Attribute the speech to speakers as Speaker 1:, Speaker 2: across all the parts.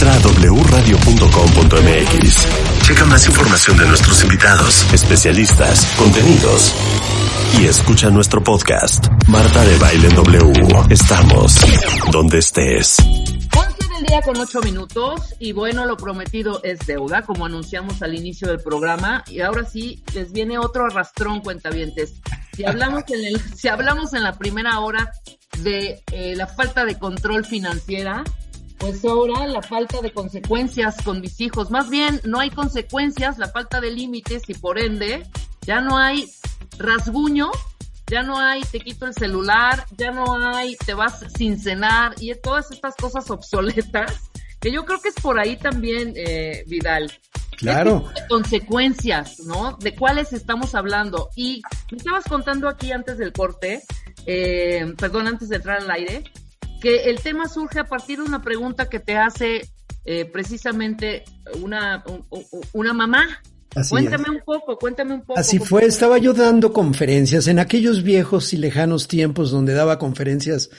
Speaker 1: Entra a wradio.com.mx. Checa más información de nuestros invitados, especialistas, contenidos y escucha nuestro podcast. Marta de Baile en W. Estamos donde estés.
Speaker 2: 11 del día con 8 minutos y bueno, lo prometido es deuda, como anunciamos al inicio del programa y ahora sí les viene otro arrastrón cuentavientes. Si hablamos en el, si hablamos en la primera hora de eh, la falta de control financiera, pues ahora la falta de consecuencias con mis hijos. Más bien, no hay consecuencias, la falta de límites y por ende ya no hay rasguño, ya no hay te quito el celular, ya no hay te vas sin cenar y todas estas cosas obsoletas que yo creo que es por ahí también, eh, Vidal.
Speaker 3: Claro.
Speaker 2: consecuencias, ¿no? De cuáles estamos hablando. Y me estabas contando aquí antes del corte, eh, perdón, antes de entrar al aire, que el tema surge a partir de una pregunta que te hace eh, precisamente una, una mamá. cuéntame un poco, cuéntame un poco.
Speaker 3: Así fue, estaba yo dando conferencias en aquellos viejos y lejanos tiempos donde daba conferencias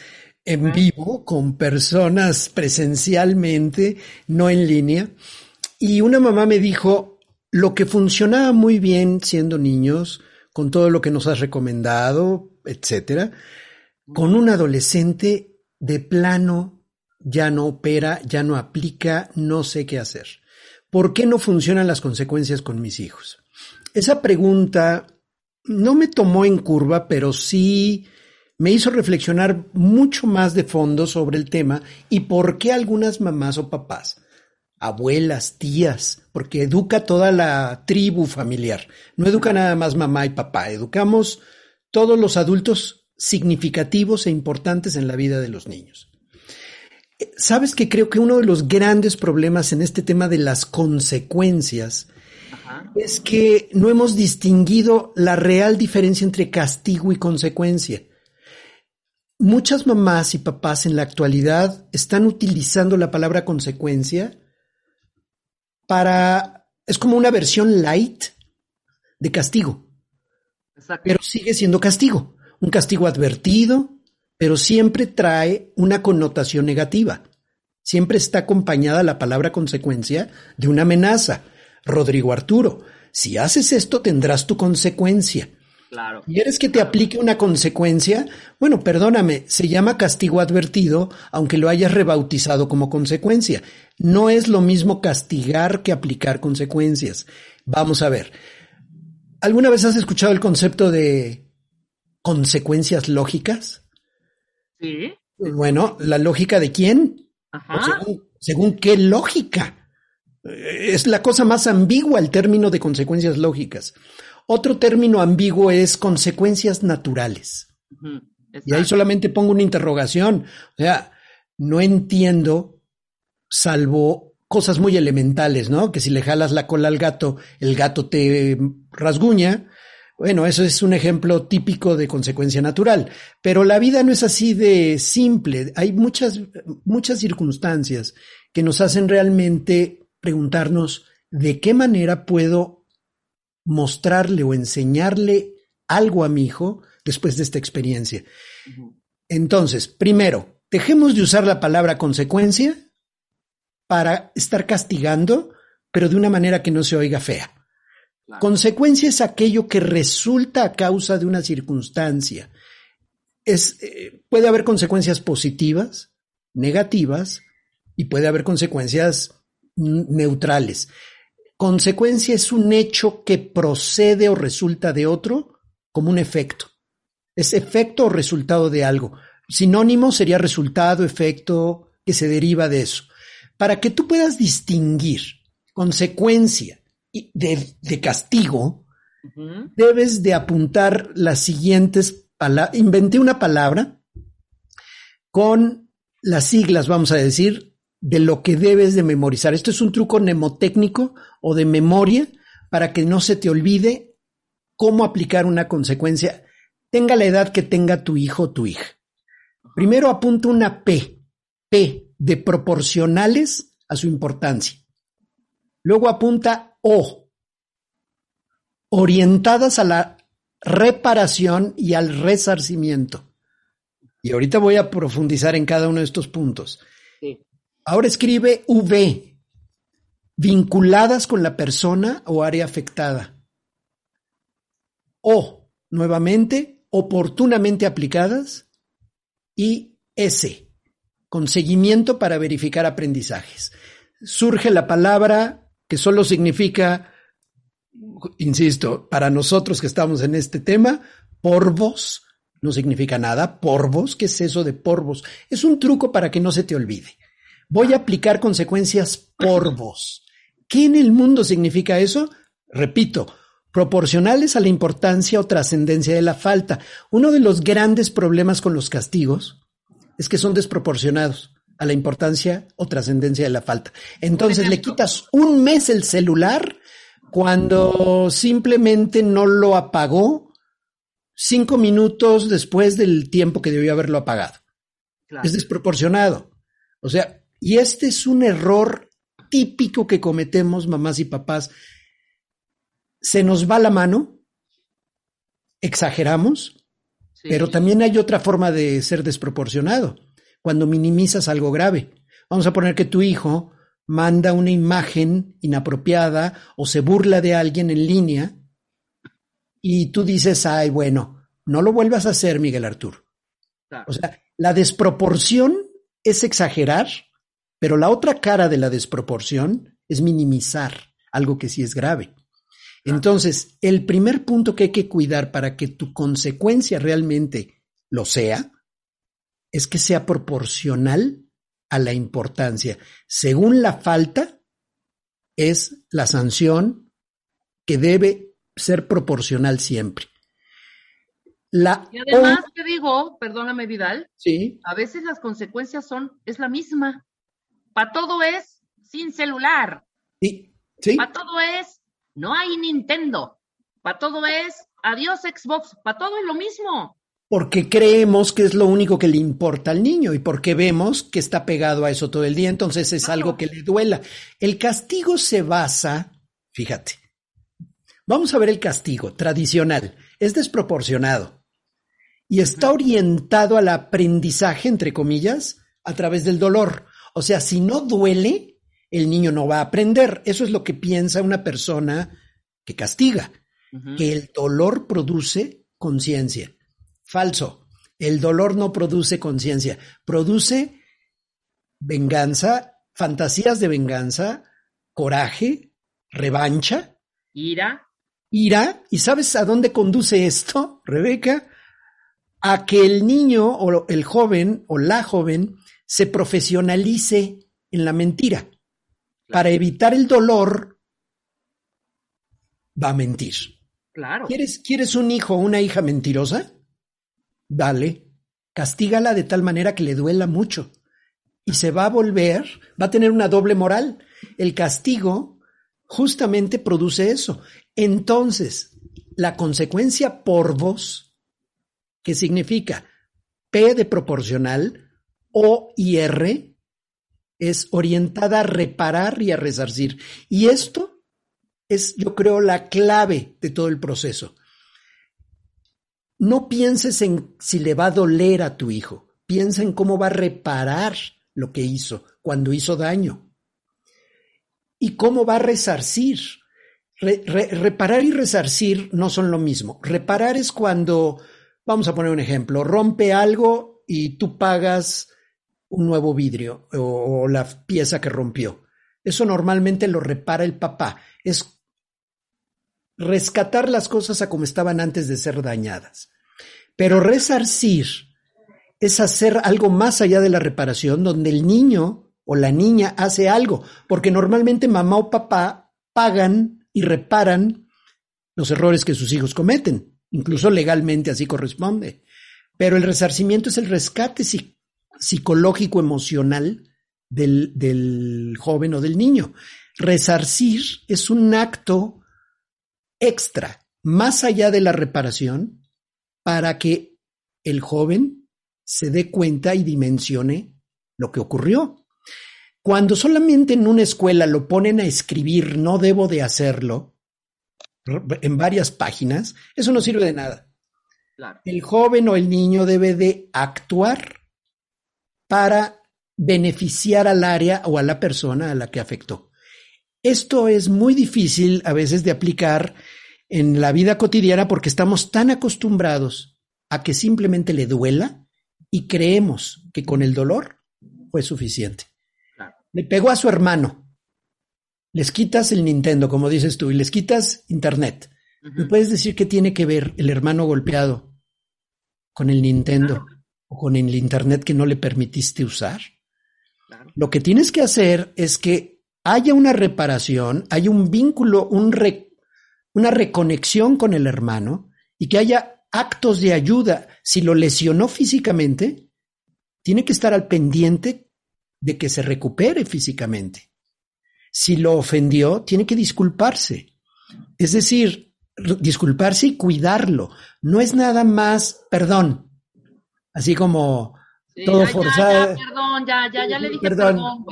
Speaker 3: en vivo con personas presencialmente, no en línea. Y una mamá me dijo, lo que funcionaba muy bien siendo niños, con todo lo que nos has recomendado, etcétera, con un adolescente de plano ya no opera, ya no aplica, no sé qué hacer. ¿Por qué no funcionan las consecuencias con mis hijos? Esa pregunta no me tomó en curva, pero sí me hizo reflexionar mucho más de fondo sobre el tema y por qué algunas mamás o papás, abuelas, tías, porque educa toda la tribu familiar, no educa nada más mamá y papá, educamos todos los adultos significativos e importantes en la vida de los niños. Sabes que creo que uno de los grandes problemas en este tema de las consecuencias es que no hemos distinguido la real diferencia entre castigo y consecuencia. Muchas mamás y papás en la actualidad están utilizando la palabra consecuencia para... es como una versión light de castigo, pero sigue siendo castigo un castigo advertido, pero siempre trae una connotación negativa. Siempre está acompañada la palabra consecuencia de una amenaza. Rodrigo Arturo, si haces esto tendrás tu consecuencia.
Speaker 2: Claro.
Speaker 3: ¿Quieres que te aplique una consecuencia? Bueno, perdóname, se llama castigo advertido, aunque lo hayas rebautizado como consecuencia. No es lo mismo castigar que aplicar consecuencias. Vamos a ver. ¿Alguna vez has escuchado el concepto de consecuencias lógicas?
Speaker 2: Sí.
Speaker 3: Bueno, ¿la lógica de quién? Ajá. Según, qué lógica? Eh, es la cosa más ambigua el término de consecuencias lógicas. Otro término ambiguo es consecuencias naturales. Y ahí solamente pongo una interrogación. O sea, no entiendo, salvo cosas muy elementales, ¿no? Que si le jalas la cola al gato, el gato te rasguña, bueno, eso es un ejemplo típico de consecuencia natural, pero la vida no es así de simple. Hay muchas, muchas circunstancias que nos hacen realmente preguntarnos de qué manera puedo mostrarle o enseñarle algo a mi hijo después de esta experiencia. Entonces, primero, dejemos de usar la palabra consecuencia para estar castigando, pero de una manera que no se oiga fea. Consecuencia es aquello que resulta a causa de una circunstancia. Eh, puede haber consecuencias positivas, negativas, y puede haber consecuencias neutrales. Consecuencia es un hecho que procede o resulta de otro como un efecto. Es efecto o resultado de algo. Sinónimo sería resultado, efecto, que se deriva de eso. Para que tú puedas distinguir consecuencia de, castigo, debes de apuntar las siguientes palabras. Inventé una palabra con las siglas, vamos a decir, de lo que debes de memorizar. Esto es un truco mnemotécnico o de memoria para que no se te olvide cómo aplicar una consecuencia, tenga la edad que tenga tu hijo o tu hija. Primero apunta una P, P de proporcionales a su importancia. Luego apunta o orientadas a la reparación y al resarcimiento. Y ahorita voy a profundizar en cada uno de estos puntos. Ahora escribe V, vinculadas con la persona o área afectada. O, nuevamente, oportunamente aplicadas. Y S, con seguimiento para verificar aprendizajes. Surge la palabra que solo significa, insisto, para nosotros que estamos en este tema, porvos, no significa nada. Porvos, ¿qué es eso de porvos? Es un truco para que no se te olvide. Voy a aplicar consecuencias porvos. ¿Qué en el mundo significa eso? Repito, proporcionales a la importancia o trascendencia de la falta. Uno de los grandes problemas con los castigos es que son desproporcionados a la importancia o trascendencia de la falta. Entonces le quitas un mes el celular cuando simplemente no lo apagó cinco minutos después del tiempo que debió haberlo apagado. Es desproporcionado. O sea, y este es un error típico que cometemos mamás y papás. Se nos va la mano, exageramos, pero también hay otra forma de ser desproporcionado, cuando minimizas algo grave. Vamos a poner que tu hijo manda una imagen inapropiada o se burla de alguien en línea y tú dices, ay, bueno, no lo vuelvas a hacer, Miguel Arturo. O sea, la desproporción es exagerar, pero la otra cara de la desproporción es minimizar algo que sí es grave. Entonces, el primer punto que hay que cuidar para que tu consecuencia realmente lo sea, es que sea proporcional a la importancia. Según la falta, es la sanción que debe ser proporcional siempre.
Speaker 2: La y además te digo, perdóname Vidal,
Speaker 3: sí.
Speaker 2: a veces las consecuencias son, es la misma. Para todo es sin celular.
Speaker 3: Sí, sí.
Speaker 2: Para todo es, no hay Nintendo. Para todo es, adiós Xbox. Para todo es lo mismo.
Speaker 3: Porque creemos que es lo único que le importa al niño y porque vemos que está pegado a eso todo el día, entonces es algo que le duela. El castigo se basa, fíjate, Vamos a ver el castigo tradicional. Es desproporcionado y está orientado al aprendizaje, entre comillas, a través del dolor. O sea, si no duele, el niño no va a aprender. Eso es lo que piensa una persona que castiga, que el dolor produce conciencia. Falso. El dolor no produce conciencia, produce venganza, fantasías de venganza, coraje, revancha.
Speaker 2: Ira
Speaker 3: ira, ¿y sabes a dónde conduce esto, Rebeca? A que el niño o el joven o la joven se profesionalice en la mentira. Para evitar el dolor, va a mentir.
Speaker 2: Claro.
Speaker 3: ¿Quieres, ¿Quieres un hijo o una hija mentirosa? Dale, castígala de tal manera que le duela mucho. Y se va a volver, va a tener una doble moral. El castigo justamente produce eso. Entonces, la consecuencia por vos, que significa P de proporcional, O y R, es orientada a reparar y a resarcir. Y esto es, yo creo, la clave de todo el proceso. No pienses en si le va a doler a tu hijo, piensa en cómo va a reparar lo que hizo cuando hizo daño y cómo va a resarcir reparar y resarcir no son lo mismo. Reparar es cuando, vamos a poner un ejemplo, rompe algo y tú pagas un nuevo vidrio o, la pieza que rompió. Eso normalmente lo repara el papá. Es rescatar las cosas a como estaban antes de ser dañadas. Pero resarcir es hacer algo más allá de la reparación, donde el niño o la niña hace algo, porque normalmente mamá o papá pagan y reparan los errores que sus hijos cometen. Incluso legalmente así corresponde. Pero el resarcimiento es el rescate psicológico emocional del, joven o del niño. Resarcir es un acto extra, más allá de la reparación, para que el joven se dé cuenta y dimensione lo que ocurrió. Cuando solamente en una escuela lo ponen a escribir, no debo de hacerlo, en varias páginas, eso no sirve de nada. El joven o el niño debe de actuar para beneficiar al área o a la persona a la que afectó. Esto es muy difícil a veces de aplicar en la vida cotidiana porque estamos tan acostumbrados a que simplemente le duela y creemos que con el dolor fue suficiente. Le pegó a su hermano. Les quitas el Nintendo, como dices tú, y les quitas Internet. ¿Me puedes decir qué tiene que ver el hermano golpeado con el Nintendo o con el Internet que no le permitiste usar? Lo que tienes que hacer es que haya una reparación, haya un vínculo, un una reconexión con el hermano y que haya actos de ayuda. Si lo lesionó físicamente, tiene que estar al pendiente de que se recupere físicamente. Si lo ofendió, tiene que disculparse. Es decir, disculparse y cuidarlo. No es nada más perdón. Así como todo forzado.
Speaker 2: perdón, ya, ya, ya le dije perdón,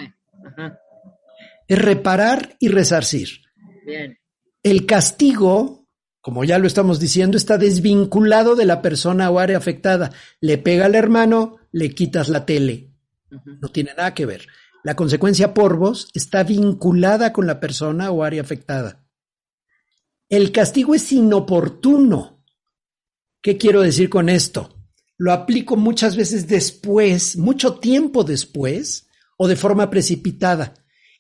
Speaker 3: Es reparar y resarcir.
Speaker 2: Bien.
Speaker 3: El castigo, como ya lo estamos diciendo, está desvinculado de la persona o área afectada. Le pega al hermano, le quitas la tele. No tiene nada que ver. La consecuencia por vos está vinculada con la persona o área afectada. El castigo es inoportuno. ¿Qué quiero decir con esto? Lo aplico muchas veces después, mucho tiempo después, o de forma precipitada.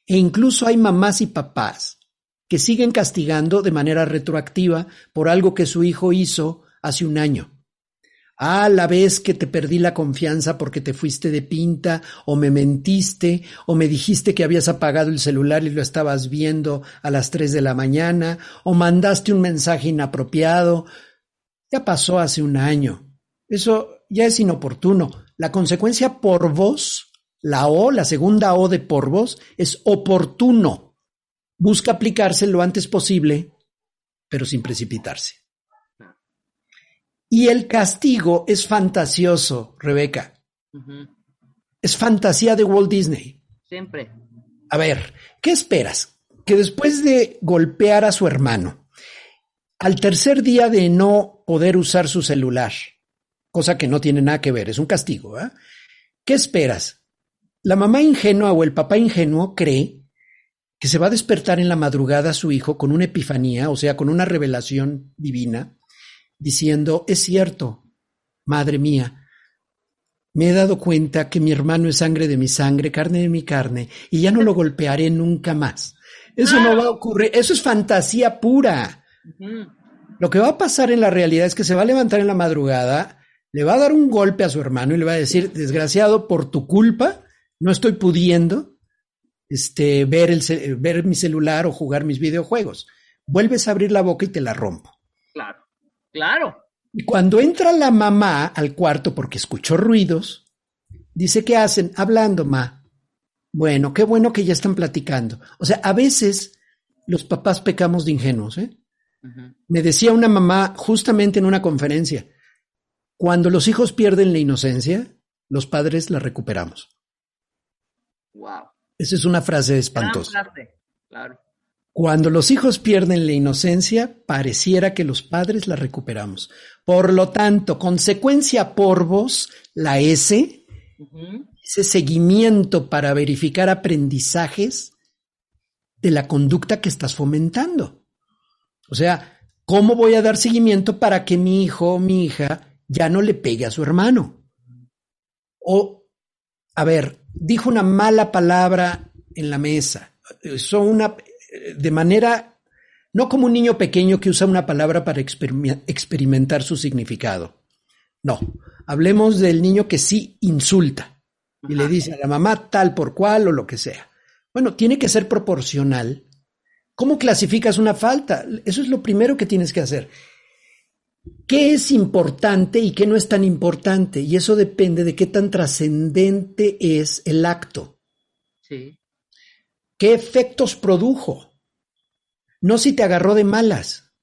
Speaker 3: E incluso hay mamás y papás que siguen castigando de manera retroactiva por algo que su hijo hizo hace un año. Ah, la vez que te perdí la confianza porque te fuiste de pinta, o me mentiste, o me dijiste que habías apagado el celular y lo estabas viendo a las tres de la mañana, o mandaste un mensaje inapropiado. Ya pasó hace un año. Eso ya es inoportuno. La consecuencia por vos, la O, la segunda O de por vos, es oportuno. Busca aplicarse lo antes posible, pero sin precipitarse. Y el castigo es fantasioso, Rebeca. Es fantasía de Walt Disney.
Speaker 2: Siempre.
Speaker 3: A ver, ¿qué esperas? Que después de golpear a su hermano, al tercer día de no poder usar su celular, cosa que no tiene nada que ver, es un castigo, ¿eh? ¿Qué esperas? La mamá ingenua o el papá ingenuo cree que se va a despertar en la madrugada a su hijo con una epifanía, o sea, con una revelación divina, diciendo, es cierto, madre mía, me he dado cuenta que mi hermano es sangre de mi sangre, carne de mi carne, y ya no lo golpearé nunca más. Eso no va a ocurrir, eso es fantasía pura. Lo que va a pasar en la realidad es que se va a levantar en la madrugada, le va a dar un golpe a su hermano y le va a decir, desgraciado, por tu culpa, no estoy pudiendo este, ver, el, ver mi celular o jugar mis videojuegos. Vuelves a abrir la boca y te la rompo.
Speaker 2: Claro. Claro.
Speaker 3: Y cuando entra la mamá al cuarto porque escuchó ruidos, dice, ¿qué hacen? Hablando, ma. Bueno, qué bueno que ya están platicando. O sea, a veces los papás pecamos de ingenuos. ¿eh? Me decía una mamá justamente en una conferencia, cuando los hijos pierden la inocencia, los padres la recuperamos.
Speaker 2: Wow.
Speaker 3: Esa es una frase espantosa.
Speaker 2: Claro.
Speaker 3: Cuando los hijos pierden la inocencia, pareciera que los padres la recuperamos. Por lo tanto, consecuencia por vos, la S, ese seguimiento para verificar aprendizajes de la conducta que estás fomentando. O sea, ¿cómo voy a dar seguimiento para que mi hijo o mi hija ya no le pegue a su hermano? O, a ver, dijo una mala palabra en la mesa. Son una, de manera, no como un niño pequeño que usa una palabra para experimentar su significado. No, hablemos del niño que sí insulta y le dice a la mamá tal por cual o lo que sea. Bueno, tiene que ser proporcional. ¿Cómo clasificas una falta? Eso es lo primero que tienes que hacer. ¿Qué es importante y qué no es tan importante? Y eso depende de qué tan trascendente es el acto.
Speaker 2: Sí.
Speaker 3: ¿Qué efectos produjo? No si te agarró de malas.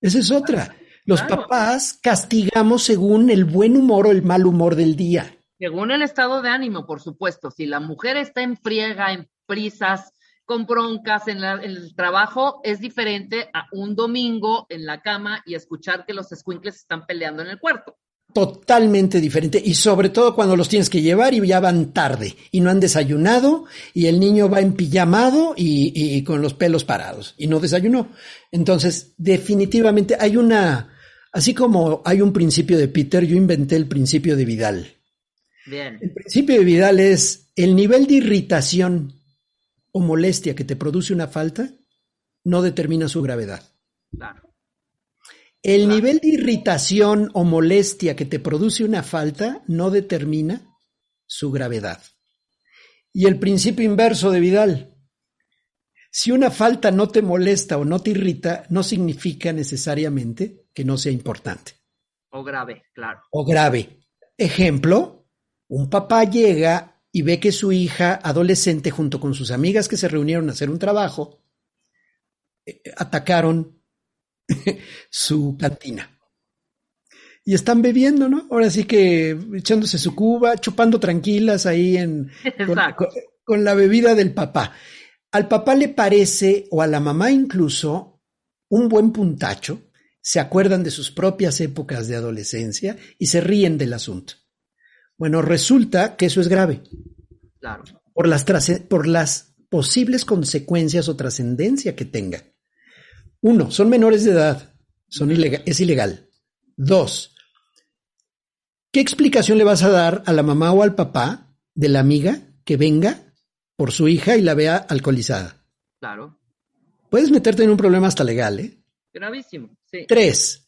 Speaker 3: Esa es otra. Los papás castigamos según el buen humor o el mal humor del día.
Speaker 2: Según el estado de ánimo, por supuesto. Si la mujer está en friega, en prisas, con broncas en, el trabajo, es diferente a un domingo en la cama y escuchar que los squinkles están peleando en el cuarto.
Speaker 3: totalmente diferente y sobre todo cuando los tienes que llevar y ya van tarde y no han desayunado y el niño va en pijamado y, y, con los pelos parados y no desayunó. Entonces, definitivamente hay una, así como hay un principio de Peter, yo inventé el principio de Vidal.
Speaker 2: Bien.
Speaker 3: El principio de Vidal es el nivel de irritación o molestia que te produce una falta no determina su gravedad.
Speaker 2: Claro.
Speaker 3: El nivel de irritación o molestia que te produce una falta no determina su gravedad. Y el principio inverso de Vidal. Si una falta no te molesta o no te irrita, no significa necesariamente que no sea importante.
Speaker 2: O grave, claro.
Speaker 3: O grave. Ejemplo, un papá llega y ve que su hija adolescente junto con sus amigas que se reunieron a hacer un trabajo, eh, atacaron su cantina. Y están bebiendo, ¿no? Ahora sí que echándose su cuba, chupando tranquilas ahí en, con, la bebida del papá. Al papá le parece, o a la mamá incluso, un buen puntacho, se acuerdan de sus propias épocas de adolescencia y se ríen del asunto. Bueno, resulta que eso es grave.
Speaker 2: Claro.
Speaker 3: Por las, por las posibles consecuencias o trascendencia que tenga. Uno, son menores de edad, son es ilegal. Dos, ¿qué explicación le vas a dar a la mamá o al papá de la amiga que venga por su hija y la vea alcoholizada?
Speaker 2: Claro.
Speaker 3: Puedes meterte en un problema hasta legal, ¿eh?
Speaker 2: Gravísimo, sí.
Speaker 3: Tres,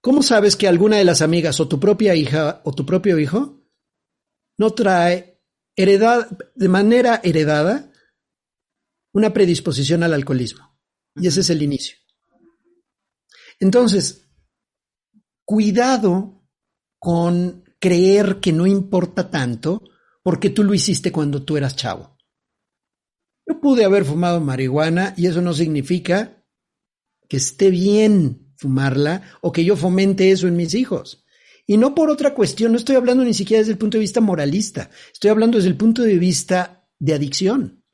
Speaker 3: ¿cómo sabes que alguna de las amigas o tu propia hija o tu propio hijo no trae de manera heredada una predisposición al alcoholismo? Y ese es el inicio. Entonces, cuidado con creer que no importa tanto porque tú lo hiciste cuando tú eras chavo. Yo pude haber fumado marihuana y eso no significa que esté bien fumarla o que yo fomente eso en mis hijos. Y no por otra cuestión, no estoy hablando ni siquiera desde el punto de vista moralista, estoy hablando desde el punto de vista de adicción.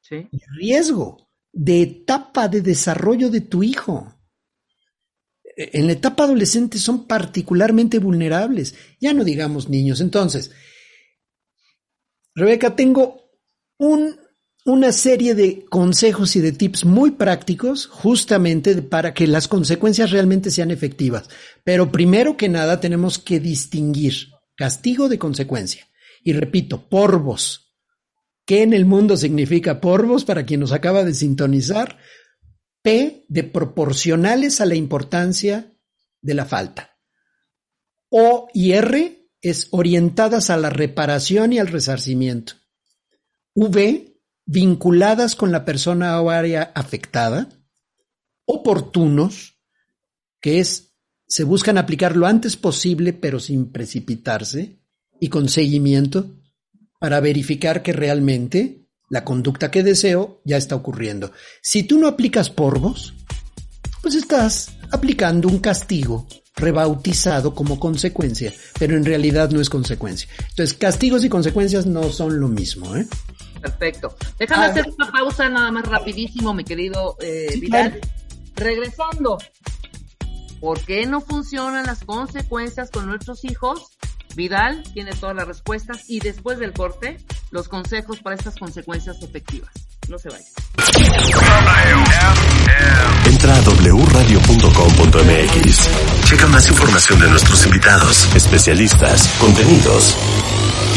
Speaker 2: Sí.
Speaker 3: Riesgo de etapa de desarrollo de tu hijo. En la etapa adolescente son particularmente vulnerables, ya no digamos niños. Entonces, Rebeca, tengo un, una serie de consejos y de tips muy prácticos justamente para que las consecuencias realmente sean efectivas. Pero primero que nada tenemos que distinguir castigo de consecuencia. Y repito, porvos, ¿Qué en el mundo significa porvos para quien nos acaba de sintonizar? P de proporcionales a la importancia de la falta. O y R es orientadas a la reparación y al resarcimiento. V vinculadas con la persona o área afectada. Oportunos, que es se buscan aplicar lo antes posible pero sin precipitarse y con seguimiento para verificar que realmente la conducta que deseo ya está ocurriendo. Si tú no aplicas porvos, pues estás aplicando un castigo rebautizado como consecuencia, pero en realidad no es consecuencia. Entonces, castigos y consecuencias no son lo mismo. ¿eh?
Speaker 2: Perfecto. Déjame ah, hacer una pausa nada más rapidísimo, mi querido eh, Vidal. Regresando, ¿por qué no funcionan las consecuencias con nuestros hijos? Vidal tiene todas las respuestas y después del corte, los consejos para estas consecuencias efectivas. No se vayan.
Speaker 1: Entra a wradio.com.mx. Checa más información de nuestros invitados, especialistas, contenidos.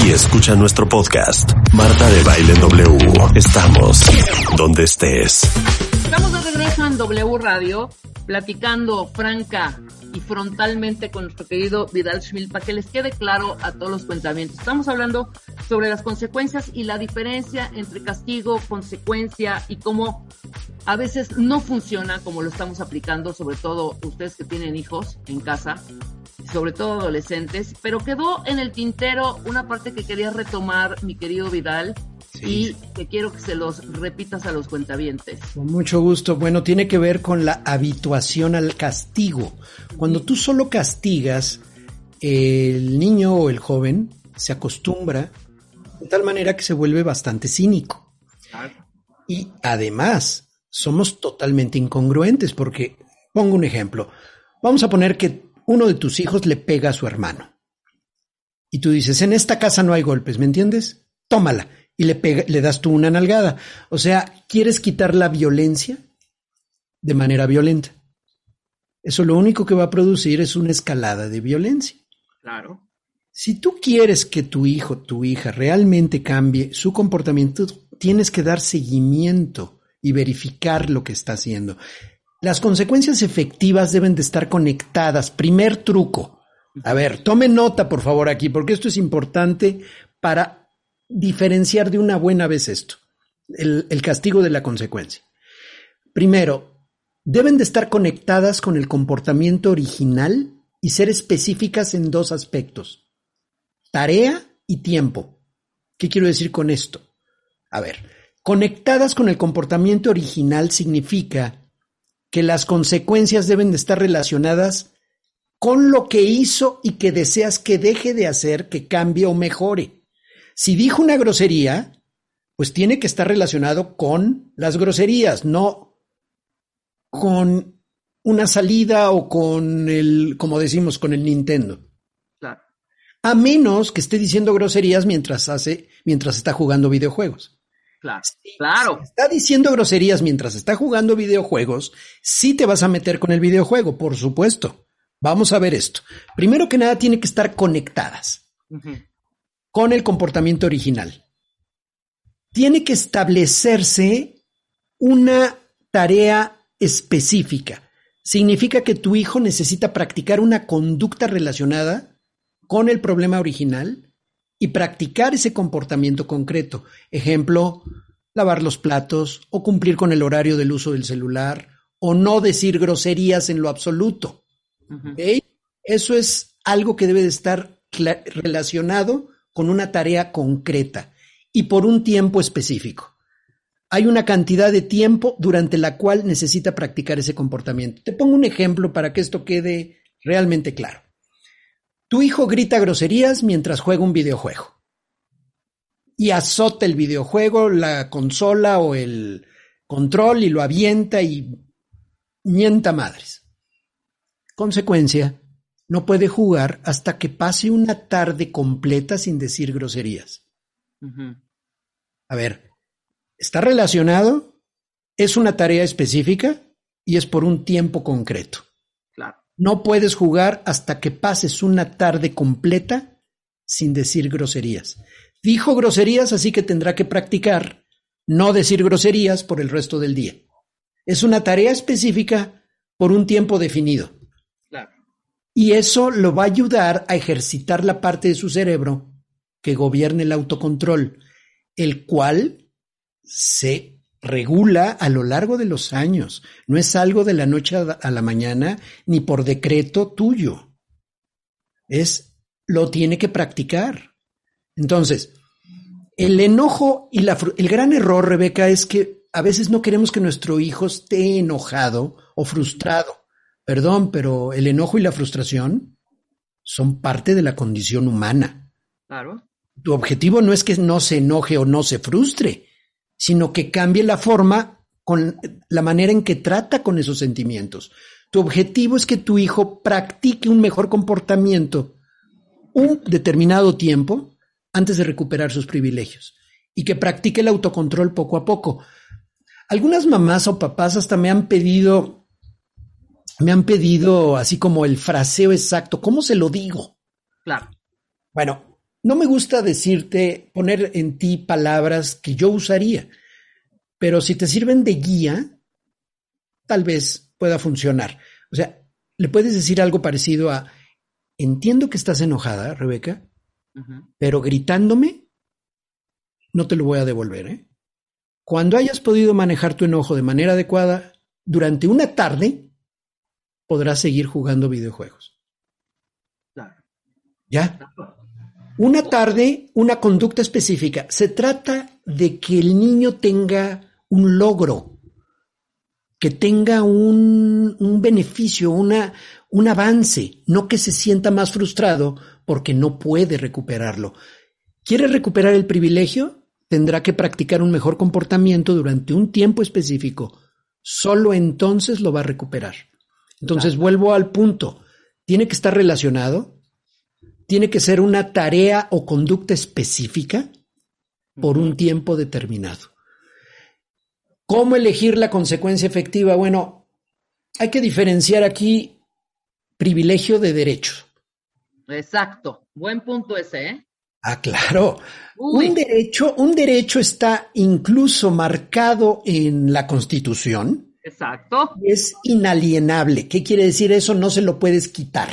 Speaker 1: Y escucha nuestro podcast, Marta de Baile W. Estamos donde estés.
Speaker 2: Estamos de regreso en W Radio, platicando franca y frontalmente con nuestro querido Vidal Schmil para que les quede claro a todos los cuentamientos. Estamos hablando sobre las consecuencias y la diferencia entre castigo, consecuencia y cómo a veces no funciona como lo estamos aplicando, sobre todo ustedes que tienen hijos en casa, sobre todo adolescentes, pero quedó en el tintero una parte que quería retomar mi querido Vidal y que quiero que se los repitas a los cuentavientes.
Speaker 3: Con mucho gusto. Bueno, tiene que ver con la habituación al castigo. Cuando tú solo castigas, el niño o el joven se acostumbra de tal manera que se vuelve bastante cínico. Y además, somos totalmente incongruentes porque, pongo un ejemplo, vamos a poner que uno de tus hijos le pega a su hermano. Y tú dices, en esta casa no hay golpes, ¿me entiendes? Tómala. Y le, le das tú una nalgada. O sea, ¿quieres quitar la violencia de manera violenta? Eso lo único que va a producir es una escalada de violencia.
Speaker 2: Claro.
Speaker 3: Si tú quieres que tu hijo, tu hija realmente cambie su comportamiento, tienes que dar seguimiento y verificar lo que está haciendo. Las consecuencias efectivas deben de estar conectadas. Primer truco. A ver, tome nota por favor aquí, porque esto es importante para diferenciar de una buena vez esto, el, castigo de la consecuencia. Primero, deben de estar conectadas con el comportamiento original y ser específicas en dos aspectos, tarea y tiempo. ¿Qué quiero decir con esto? A ver, conectadas con el comportamiento original significa que las consecuencias deben de estar relacionadas con lo que hizo y que deseas que deje de hacer, que cambie o mejore. Si dijo una grosería, pues tiene que estar relacionado con las groserías, no con una salida o con el, como decimos, con el Nintendo.
Speaker 2: Claro.
Speaker 3: A menos que esté diciendo groserías mientras hace, mientras está jugando videojuegos.
Speaker 2: Claro,
Speaker 3: está diciendo groserías mientras está jugando videojuegos, sí te vas a meter con el videojuego, por supuesto. Vamos a ver esto. Primero que nada, tiene que estar conectadas con el comportamiento original. Tiene que establecerse una tarea específica. Significa que tu hijo necesita practicar una conducta relacionada con el problema original y practicar ese comportamiento concreto. Ejemplo, lavar los platos o cumplir con el horario del uso del celular o no decir groserías en lo absoluto. Eso es algo que debe de estar relacionado con una tarea concreta y por un tiempo específico. Hay una cantidad de tiempo durante la cual necesita practicar ese comportamiento. Te pongo un ejemplo para que esto quede realmente claro. Tu hijo grita groserías mientras juega un videojuego y azota el videojuego, la consola o el control y lo avienta y mienta madres. Consecuencia, no puede jugar hasta que pase una tarde completa sin decir groserías. A ver, ¿está relacionado? ¿Es una tarea específica? Y es por un tiempo concreto. No puedes jugar hasta que pases una tarde completa sin decir groserías. Dijo groserías, así que tendrá que practicar no decir groserías por el resto del día. Es una tarea específica por un tiempo definido. Y eso lo va a ayudar a ejercitar la parte de su cerebro que gobierne el autocontrol, el cual se regula a lo largo de los años. No es algo de la noche a la mañana ni por decreto tuyo. Es lo tiene que practicar. Entonces, el enojo y la, el gran error, Rebeca, es que a veces no queremos que nuestro hijo esté enojado o frustrado. Perdón, pero el enojo y la frustración son parte de la condición humana.
Speaker 2: Claro.
Speaker 3: Tu objetivo no es que no se enoje o no se frustre sino que cambie la forma con la manera en que trata con esos sentimientos. Tu objetivo es que tu hijo practique un mejor comportamiento un determinado tiempo antes de recuperar sus privilegios y que practique el autocontrol poco a poco. Algunas mamás o papás hasta me han pedido, me han pedido así como el fraseo exacto, ¿cómo se lo digo?
Speaker 2: Claro.
Speaker 3: Bueno, no me gusta decirte, poner en ti palabras que yo usaría, pero si te sirven de guía, tal vez pueda funcionar. O sea, le puedes decir algo parecido a, entiendo que estás enojada, Rebeca, pero gritándome, no te lo voy a devolver. ¿eh? Cuando hayas podido manejar tu enojo de manera adecuada, durante una tarde, podrás seguir jugando videojuegos.
Speaker 2: Claro.
Speaker 3: ¿Ya? Una tarde, una conducta específica. Se trata de que el niño tenga un logro, que tenga un, beneficio, una, un avance, no que se sienta más frustrado porque no puede recuperarlo. ¿Quiere recuperar el privilegio? Tendrá que practicar un mejor comportamiento durante un tiempo específico. Solo entonces lo va a recuperar. Entonces vuelvo al punto. tiene que estar relacionado, tiene que ser una tarea o conducta específica por un tiempo determinado. ¿Cómo elegir la consecuencia efectiva? Bueno, hay que diferenciar aquí privilegio de derecho.
Speaker 2: Exacto, buen punto ese, ¿eh?
Speaker 3: Ah, claro. Un derecho, un derecho está incluso marcado en la Constitución.
Speaker 2: Exacto.
Speaker 3: Es inalienable. ¿Qué quiere decir eso? No se lo puedes quitar.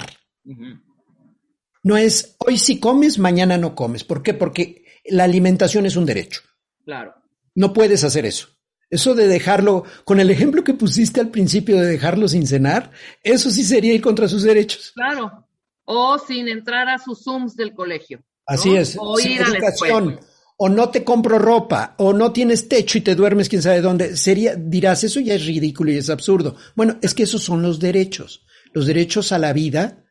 Speaker 3: No es hoy sí comes, mañana no comes. ¿Por qué? Porque la alimentación es un derecho.
Speaker 2: Claro.
Speaker 3: No puedes hacer eso. Eso de dejarlo, con el ejemplo que pusiste al principio de dejarlo sin cenar, eso sí sería ir contra sus derechos.
Speaker 2: Claro. O sin entrar a sus Zooms del colegio.
Speaker 3: Así es. O ir educación. O no te compro ropa, o no tienes techo y te duermes quién sabe dónde. Sería, dirás, eso ya es ridículo y es absurdo. Bueno, es que esos son los derechos. Los derechos a la vida,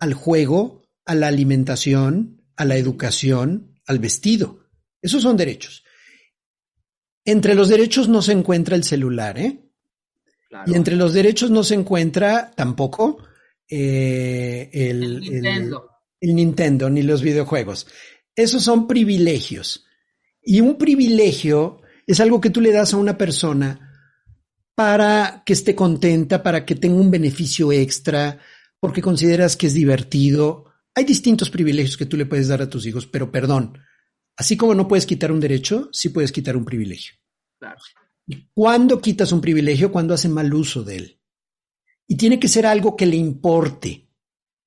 Speaker 3: al juego, a la alimentación, a la educación, al vestido. Esos son derechos. Entre los derechos no se encuentra el celular, ¿eh? Y entre los derechos no se encuentra tampoco eh, el, Nintendo. el Nintendo ni los videojuegos. Esos son privilegios. Y un privilegio es algo que tú le das a una persona para que esté contenta, para que tenga un beneficio extra, porque consideras que es divertido. Hay distintos privilegios que tú le puedes dar a tus hijos, pero perdón, Así como no puedes quitar un derecho, sí puedes quitar un privilegio.
Speaker 2: Claro.
Speaker 3: ¿Cuándo quitas un privilegio? Cuando hacen mal uso de él. Y tiene que ser algo que le importe.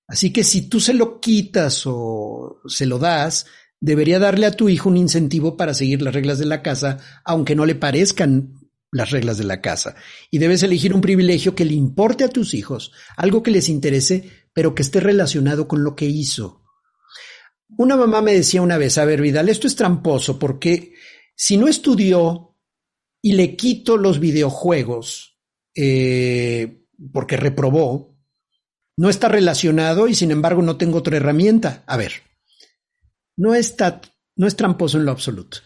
Speaker 3: Así que si tú se lo quitas o se lo das, debería darle a tu hijo un incentivo para seguir las reglas de la casa, aunque no le parezcan las reglas de la casa. Y debes elegir un privilegio que le importe a tus hijos, algo que les interese, pero que esté relacionado con lo que hizo. Una mamá me decía una vez, a ver, Vidal, esto es tramposo porque si no estudió y le quito los videojuegos eh, porque reprobó, no está relacionado y sin embargo no tengo otra herramienta. A ver, no está, no es tramposo en lo absoluto.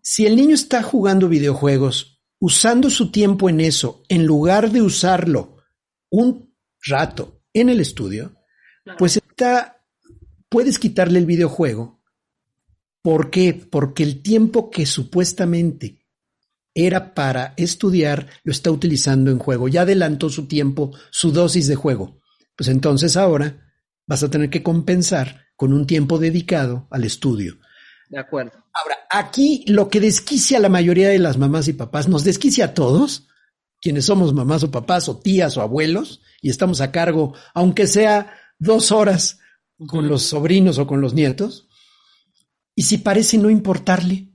Speaker 3: Si el niño está jugando videojuegos, usando su tiempo en eso, en lugar de usarlo un rato en el estudio, pues está puedes quitarle el videojuego. ¿Por qué? Porque el tiempo que supuestamente era para estudiar lo está utilizando en juego. Ya adelantó su tiempo, su dosis de juego. Pues entonces ahora vas a tener que compensar con un tiempo dedicado al estudio.
Speaker 2: De acuerdo.
Speaker 3: Ahora, aquí lo que desquicia a la mayoría de las mamás y papás, nos desquicia a todos, quienes somos mamás o papás o tías o abuelos, y estamos a cargo, aunque sea dos horas con los sobrinos o con los nietos, y si parece no importarle.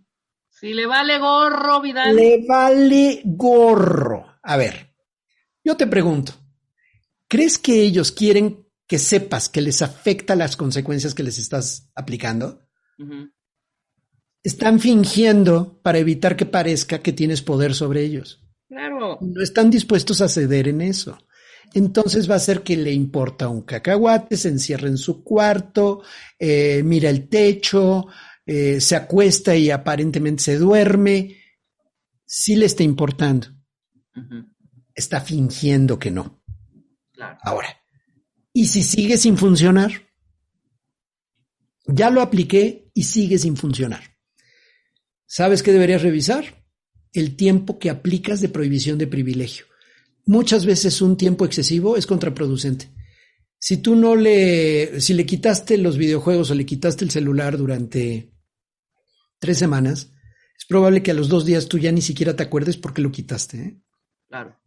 Speaker 2: Si le vale gorro, Vidal.
Speaker 3: Le vale gorro. A ver, yo te pregunto, ¿crees que ellos quieren que sepas que les afecta las consecuencias que les estás aplicando? Están fingiendo para evitar que parezca que tienes poder sobre ellos.
Speaker 2: Claro.
Speaker 3: No están dispuestos a ceder en eso entonces va a ser que le importa un cacahuate, se encierra en su cuarto, eh, mira el techo, eh, se acuesta y aparentemente se duerme. Sí le está importando. Está fingiendo que no. Ahora, ¿y si sigue sin funcionar? Ya lo apliqué y sigue sin funcionar. ¿Sabes qué deberías revisar? El tiempo que aplicas de prohibición de privilegio muchas veces un tiempo excesivo es contraproducente. Si tú no le, si le quitaste los videojuegos o le quitaste el celular durante tres semanas, es probable que a los dos días tú ya ni siquiera te acuerdes por qué lo quitaste. ¿eh?
Speaker 2: Claro,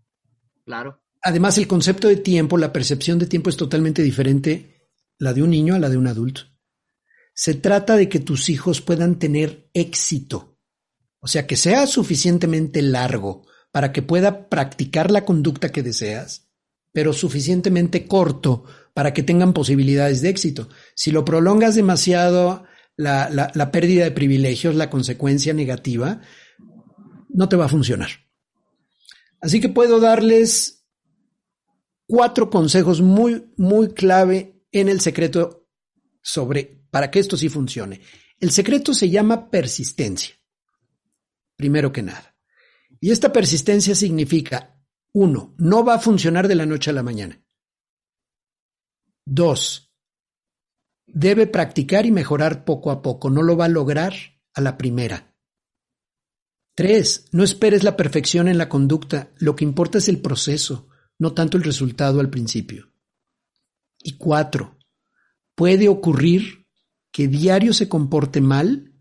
Speaker 2: claro.
Speaker 3: Además, el concepto de tiempo, la percepción de tiempo es totalmente diferente la de un niño a la de un adulto. Se trata de que tus hijos puedan tener éxito, o sea, que sea suficientemente largo para que pueda practicar la conducta que deseas, pero suficientemente corto para que tengan posibilidades de éxito. Si lo prolongas demasiado, la, la, pérdida de privilegios, la consecuencia negativa, no te va a funcionar. Así que puedo darles cuatro consejos muy, muy clave en el secreto sobre para que esto sí funcione. El secreto se llama persistencia. Primero que nada. Y esta persistencia significa, uno, no va a funcionar de la noche a la mañana. Dos, debe practicar y mejorar poco a poco. No lo va a lograr a la primera. Tres, no esperes la perfección en la conducta. Lo que importa es el proceso, no tanto el resultado al principio. Y cuatro, puede ocurrir que diario se comporte mal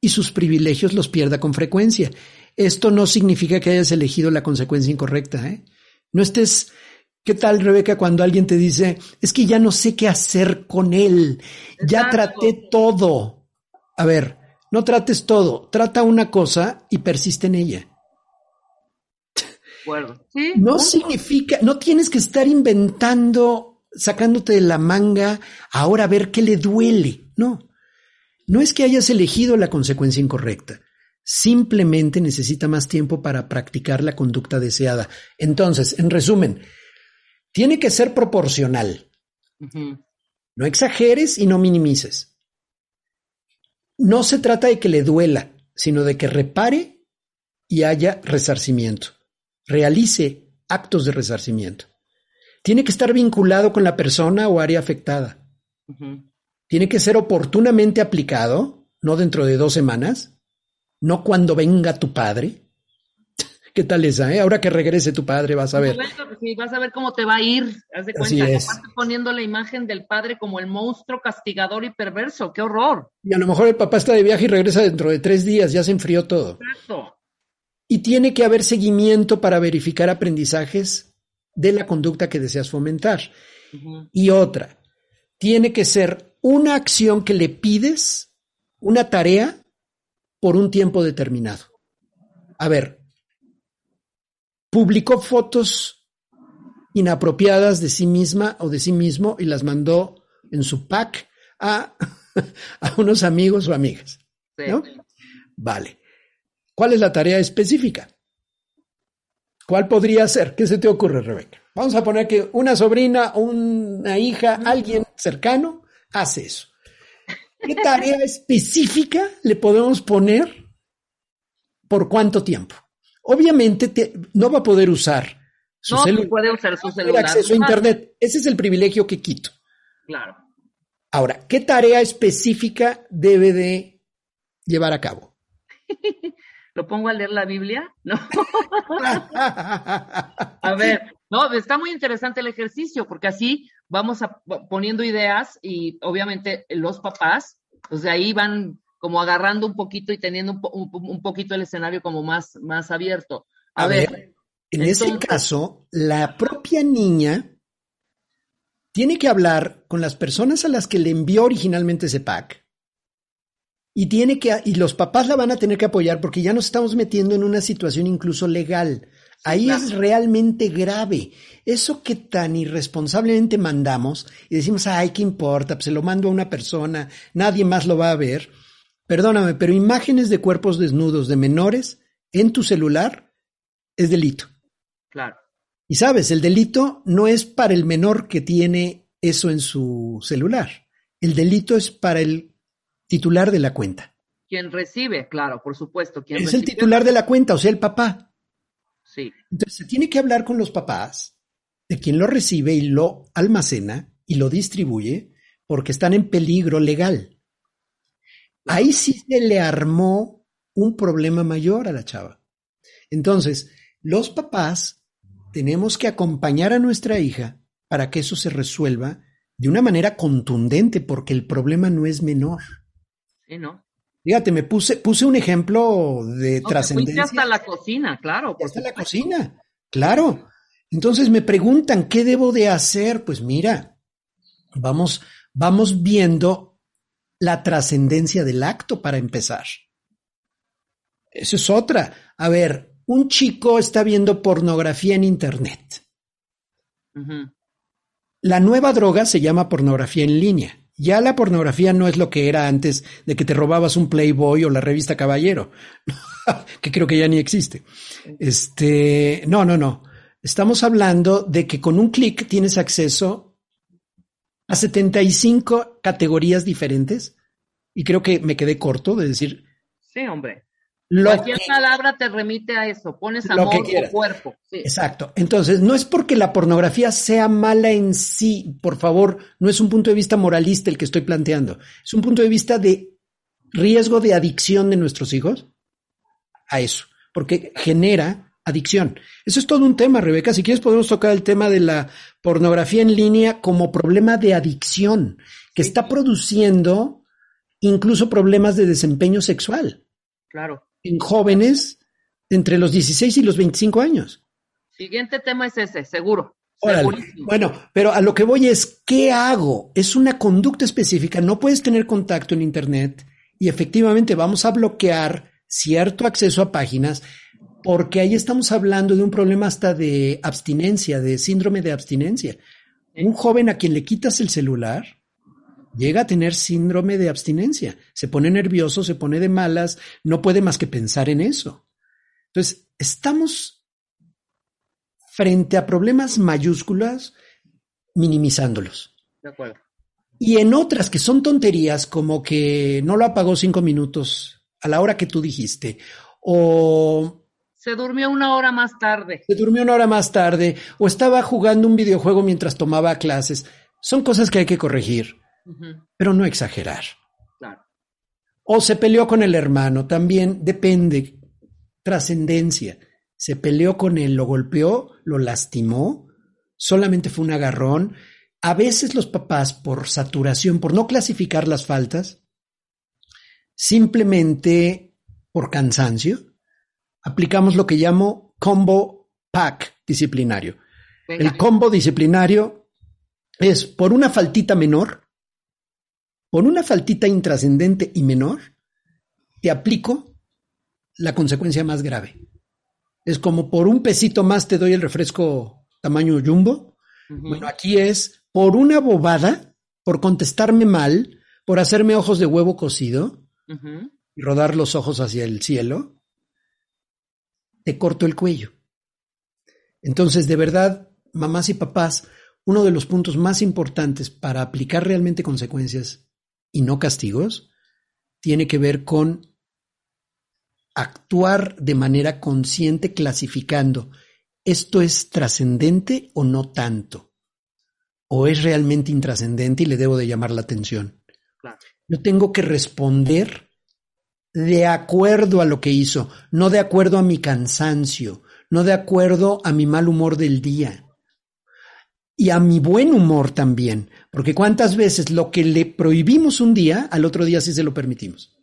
Speaker 3: y sus privilegios los pierda con frecuencia. Esto no significa que hayas elegido la consecuencia incorrecta. ¿eh? No estés ¿Qué tal, Rebeca, cuando alguien te dice, es que ya no sé qué hacer con él, ya traté todo? A ver, no trates todo, trata una cosa y persiste en ella. No significa, no tienes que estar inventando, sacándote de la manga, ahora a ver qué le duele. No, no es que hayas elegido la consecuencia incorrecta. Simplemente necesita más tiempo para practicar la conducta deseada. Entonces, en resumen, tiene que ser proporcional. No exageres y no minimices. No se trata de que le duela, sino de que repare y haya resarcimiento. Realice actos de resarcimiento. Tiene que estar vinculado con la persona o área afectada. Tiene que ser oportunamente aplicado, no dentro de dos semanas, no cuando venga tu padre, ¿Qué tal esa? Eh? Ahora que regrese tu padre, vas a ver.
Speaker 2: Sí, vas a ver cómo te va a ir. Haz de cuenta, poniendo la imagen del padre como el monstruo castigador y perverso. ¡Qué horror!
Speaker 3: Y a lo mejor el papá está de viaje y regresa dentro de tres días, ya se enfrió todo.
Speaker 2: Exacto.
Speaker 3: Y tiene que haber seguimiento para verificar aprendizajes de la conducta que deseas fomentar. Y otra, tiene que ser una acción que le pides, una tarea, por un tiempo determinado. A ver, publicó fotos inapropiadas de sí misma o de sí mismo y las mandó en su pack a, a unos amigos o amigas. ¿no? Vale. ¿Cuál es la tarea específica? ¿Cuál podría ser? ¿Qué se te ocurre, Rebeca? Vamos a poner que una sobrina, una hija, alguien cercano hace eso. ¿Qué tarea específica le podemos poner? ¿Por cuánto tiempo? Obviamente no va a poder usar
Speaker 2: su no, celular. puede usar su celular.
Speaker 3: acceso a Internet. Ese es el privilegio que quito.
Speaker 2: Claro.
Speaker 3: Ahora, ¿qué tarea específica debe de llevar a cabo?
Speaker 2: ¿Lo pongo a leer la Biblia? No. a ver, no, está muy interesante el ejercicio porque así vamos a, poniendo ideas y obviamente los papás, pues de ahí van como agarrando un poquito y teniendo un, poquito el escenario como más, más abierto. A, ver,
Speaker 3: en ese caso, la propia niña tiene que hablar con las personas a las que le envió originalmente ese pack y tiene que y los papás la van a tener que apoyar porque ya nos estamos metiendo en una situación incluso legal. Ahí es realmente grave. Eso que tan irresponsablemente mandamos y decimos, ay, ¿qué importa? Pues se lo mando a una persona, nadie más lo va a ver. Perdóname, pero imágenes de cuerpos desnudos de menores en tu celular es delito.
Speaker 2: Claro.
Speaker 3: Y sabes, el delito no es para el menor que tiene eso en su celular. El delito es para el titular de la cuenta.
Speaker 2: Quien recibe, claro, por supuesto.
Speaker 3: es el titular de la cuenta, o sea, el papá.
Speaker 2: Sí.
Speaker 3: Entonces se tiene que hablar con los papás de quien lo recibe y lo almacena y lo distribuye porque están en peligro legal. Ahí sí se le armó un problema mayor a la chava. Entonces, los papás tenemos que acompañar a nuestra hija para que eso se resuelva de una manera contundente, porque el problema no es menor.
Speaker 2: Sí, ¿no?
Speaker 3: Fíjate, me puse, puse un ejemplo de no, trascendencia.
Speaker 2: hasta la cocina, claro.
Speaker 3: Hasta la cocina, claro. Entonces me preguntan, ¿qué debo de hacer? Pues mira, vamos, vamos viendo la trascendencia del acto para empezar. Eso es otra. A ver, un chico está viendo pornografía en Internet. La nueva droga se llama pornografía en línea. Ya la pornografía no es lo que era antes de que te robabas un Playboy o la revista Caballero, que creo que ya ni existe. Este, no, no, no. Estamos hablando de que con un clic tienes acceso a 75 categorías diferentes y creo que me quedé corto de decir.
Speaker 2: Sí, hombre. Cualquier palabra te remite a eso, pones amor o cuerpo.
Speaker 3: Exacto. Entonces, no es porque la pornografía sea mala en sí, por favor, no es un punto de vista moralista el que estoy planteando, es un punto de vista de riesgo de adicción de nuestros hijos a eso, porque genera adicción. Eso es todo un tema, Rebeca. Si quieres podemos tocar el tema de la pornografía en línea como problema de adicción, que está produciendo incluso problemas de desempeño sexual.
Speaker 2: Claro.
Speaker 3: En jóvenes entre los 16 y los 25 años.
Speaker 2: Siguiente tema es ese, seguro.
Speaker 3: Bueno, pero a lo que voy es, ¿qué hago? Es una conducta específica, no puedes tener contacto en Internet y efectivamente vamos a bloquear cierto acceso a páginas porque ahí estamos hablando de un problema hasta de abstinencia, de síndrome de abstinencia. Un joven a quien le quitas el celular llega a tener síndrome de abstinencia, se pone nervioso, se pone de malas, no puede más que pensar en eso. Entonces, estamos frente a problemas mayúsculas minimizándolos.
Speaker 2: De acuerdo.
Speaker 3: Y en otras que son tonterías, como que no lo apagó cinco minutos a la hora que tú dijiste, o...
Speaker 2: Se durmió una hora más tarde.
Speaker 3: Se durmió una hora más tarde, o estaba jugando un videojuego mientras tomaba clases. Son cosas que hay que corregir, pero no exagerar.
Speaker 2: Claro.
Speaker 3: O se peleó con el hermano, también depende. Trascendencia. Se peleó con él, lo golpeó, lo lastimó, solamente fue un agarrón a veces los papás, por saturación, por no clasificar las faltas, simplemente por cansancio, aplicamos lo que llamo combo pack disciplinario. El combo disciplinario es por una faltita menor, por una faltita intrascendente y menor, te aplico la consecuencia más grave. Es como por un pesito más te doy el refresco tamaño jumbo. Bueno, aquí es por una bobada, por contestarme mal, por hacerme ojos de huevo cocido y rodar los ojos hacia el cielo, te corto el cuello. Entonces, de verdad, mamás y papás, uno de los puntos más importantes para aplicar realmente consecuencias y no castigos tiene que ver con actuar de manera consciente clasificando esto es trascendente o no tanto o es realmente intrascendente y le debo de llamar la atención. Yo tengo que responder de acuerdo a lo que hizo, no de acuerdo a mi cansancio, no de acuerdo a mi mal humor del día. Y a mi buen humor también, porque cuántas veces lo que le prohibimos un día, al otro día sí se lo permitimos.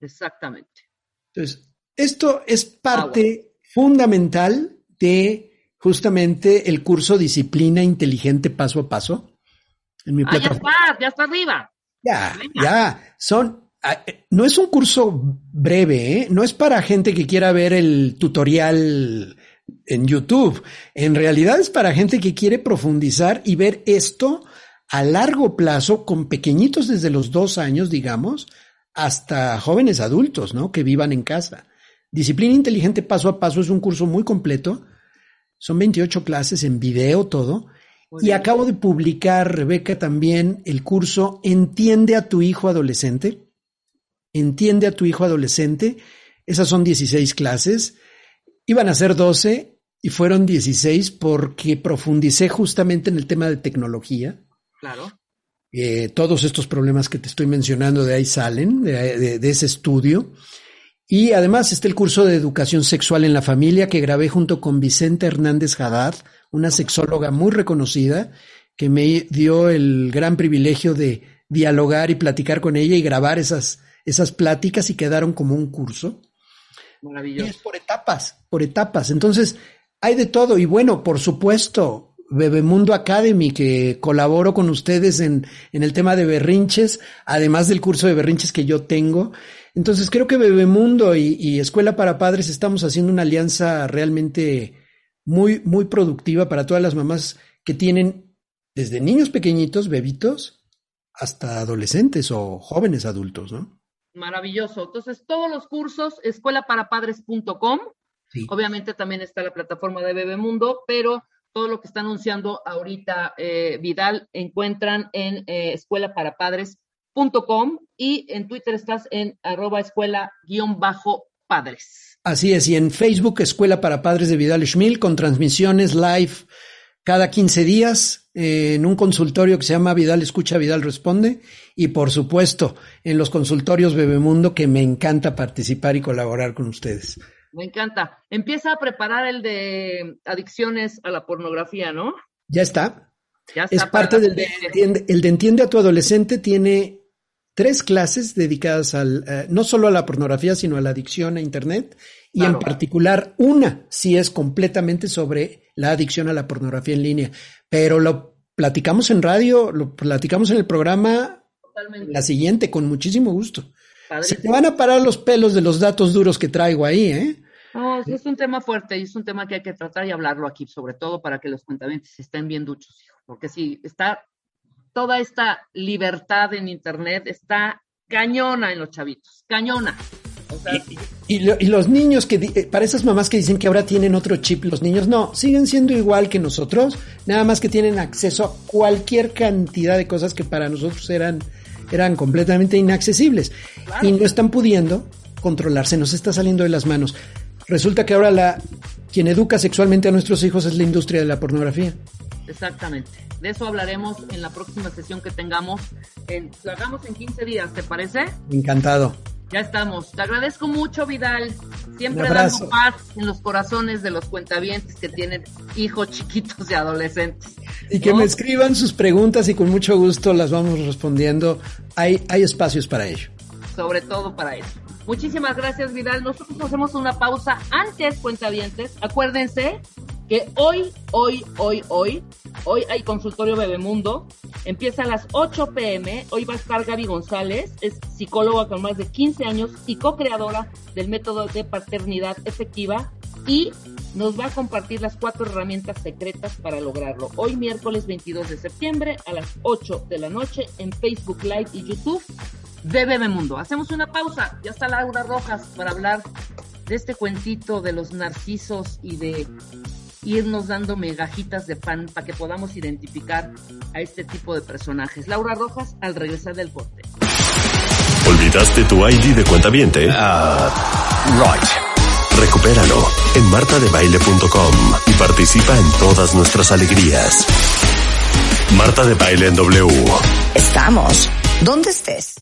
Speaker 2: Exactamente.
Speaker 3: Entonces, esto es parte fundamental de justamente el curso Disciplina Inteligente Paso a Paso.
Speaker 2: En mi ah, ya está, ya está arriba.
Speaker 3: Ya, ya. Son, ah, eh, no es un curso breve, ¿eh? no es para gente que quiera ver el tutorial en YouTube. En realidad es para gente que quiere profundizar y ver esto a largo plazo con pequeñitos desde los dos años, digamos, hasta jóvenes adultos, ¿no? Que vivan en casa. Disciplina inteligente paso a paso es un curso muy completo son 28 clases en video, todo. y acabo de publicar, Rebeca, también el curso Entiende a tu hijo adolescente. Entiende a tu hijo adolescente. Esas son 16 clases. Iban a ser 12 y fueron 16 porque profundicé justamente en el tema de tecnología.
Speaker 2: Claro.
Speaker 3: Eh, todos estos problemas que te estoy mencionando de ahí salen, de ese estudio. Y además está el curso de educación sexual en la familia que grabé junto con Vicente Hernández Haddad, una sexóloga muy reconocida, que me dio el gran privilegio de dialogar y platicar con ella y grabar esas, esas pláticas y quedaron como un curso.
Speaker 2: Maravilloso.
Speaker 3: Y es por etapas, por etapas. Entonces, hay de todo. Y bueno, por supuesto, Bebemundo Academy, que colaboro con ustedes en, en el tema de berrinches, además del curso de berrinches que yo tengo. Entonces creo que Bebemundo y, y Escuela para Padres estamos haciendo una alianza realmente muy, muy productiva para todas las mamás que tienen desde niños pequeñitos, bebitos, hasta adolescentes o jóvenes adultos, ¿no?
Speaker 2: Maravilloso. Entonces, todos los cursos, escuelaparapadres.com. Obviamente también está la plataforma de Bebemundo, pero todo lo que está anunciando ahorita eh, Vidal encuentran en eh, escuelaparapadres.com y en Twitter estás en arroba escuela guion bajo padres.
Speaker 3: Así es, y en Facebook Escuela para Padres de Vidal Schmil con transmisiones live cada 15 días eh, en un consultorio que se llama Vidal Escucha, Vidal Responde y por supuesto en los consultorios Bebemundo que me encanta participar y colaborar con ustedes.
Speaker 2: Me encanta. Empieza a preparar el de adicciones a la pornografía, ¿no?
Speaker 3: Ya está. Ya está es parte del de, entiende, el de Entiende a tu adolescente tiene tres clases dedicadas al eh, no solo a la pornografía, sino a la adicción a internet y en particular una sí es completamente sobre la adicción a la pornografía en línea, pero lo platicamos en radio, lo platicamos en el programa Totalmente. la siguiente con muchísimo gusto. Se te van a parar los pelos de los datos duros que traigo ahí, ¿eh?
Speaker 2: No, es un tema fuerte y es un tema que hay que tratar y hablarlo aquí, sobre todo para que los cuentamientos estén bien duchos, porque si está toda esta libertad en Internet, está cañona en los chavitos, cañona.
Speaker 3: Y, los niños que, eh, para esas mamás que dicen que ahora tienen otro chip, los niños no, siguen siendo igual que nosotros, nada más que tienen acceso a cualquier cantidad de cosas que para nosotros eran eran completamente inaccesibles y no están pudiendo controlarse, nos está saliendo de las manos. Resulta que ahora la quien educa sexualmente a nuestros hijos es la industria de la pornografía.
Speaker 2: Exactamente. De eso hablaremos en la próxima sesión que tengamos. En, lo hagamos en 15 días, ¿te parece?
Speaker 3: Encantado.
Speaker 2: Ya estamos. Te agradezco mucho, Vidal. Siempre dando paz en los corazones de los cuentavientes que tienen hijos chiquitos y adolescentes.
Speaker 3: Y que me escriban sus preguntas y con mucho gusto las vamos respondiendo. Hay, hay espacios para ello.
Speaker 2: Sobre todo para eso. Muchísimas gracias, Vidal. Nosotros hacemos una pausa antes, cuentavientes. Acuérdense que hoy, hoy, hoy, hoy, hoy hay consultorio Bebemundo. Empieza a las 8 pm. Hoy va a estar Gaby González, es psicóloga con más de 15 años y co-creadora del método de paternidad efectiva y nos va a compartir las cuatro herramientas secretas para lograrlo. Hoy miércoles 22 de septiembre a las 8 de la noche en Facebook Live y YouTube de Bebemundo. Hacemos una pausa. Ya está Laura Rojas para hablar de este cuentito de los narcisos y de irnos dando megajitas de pan para que podamos identificar a este tipo de personajes. Laura Rojas, al regresar del corte.
Speaker 1: ¿Olvidaste tu ID de cuenta viente? Uh, right. Recupéralo en martadebaile.com y participa en todas nuestras alegrías. Marta de Baile en W.
Speaker 4: Estamos donde estés.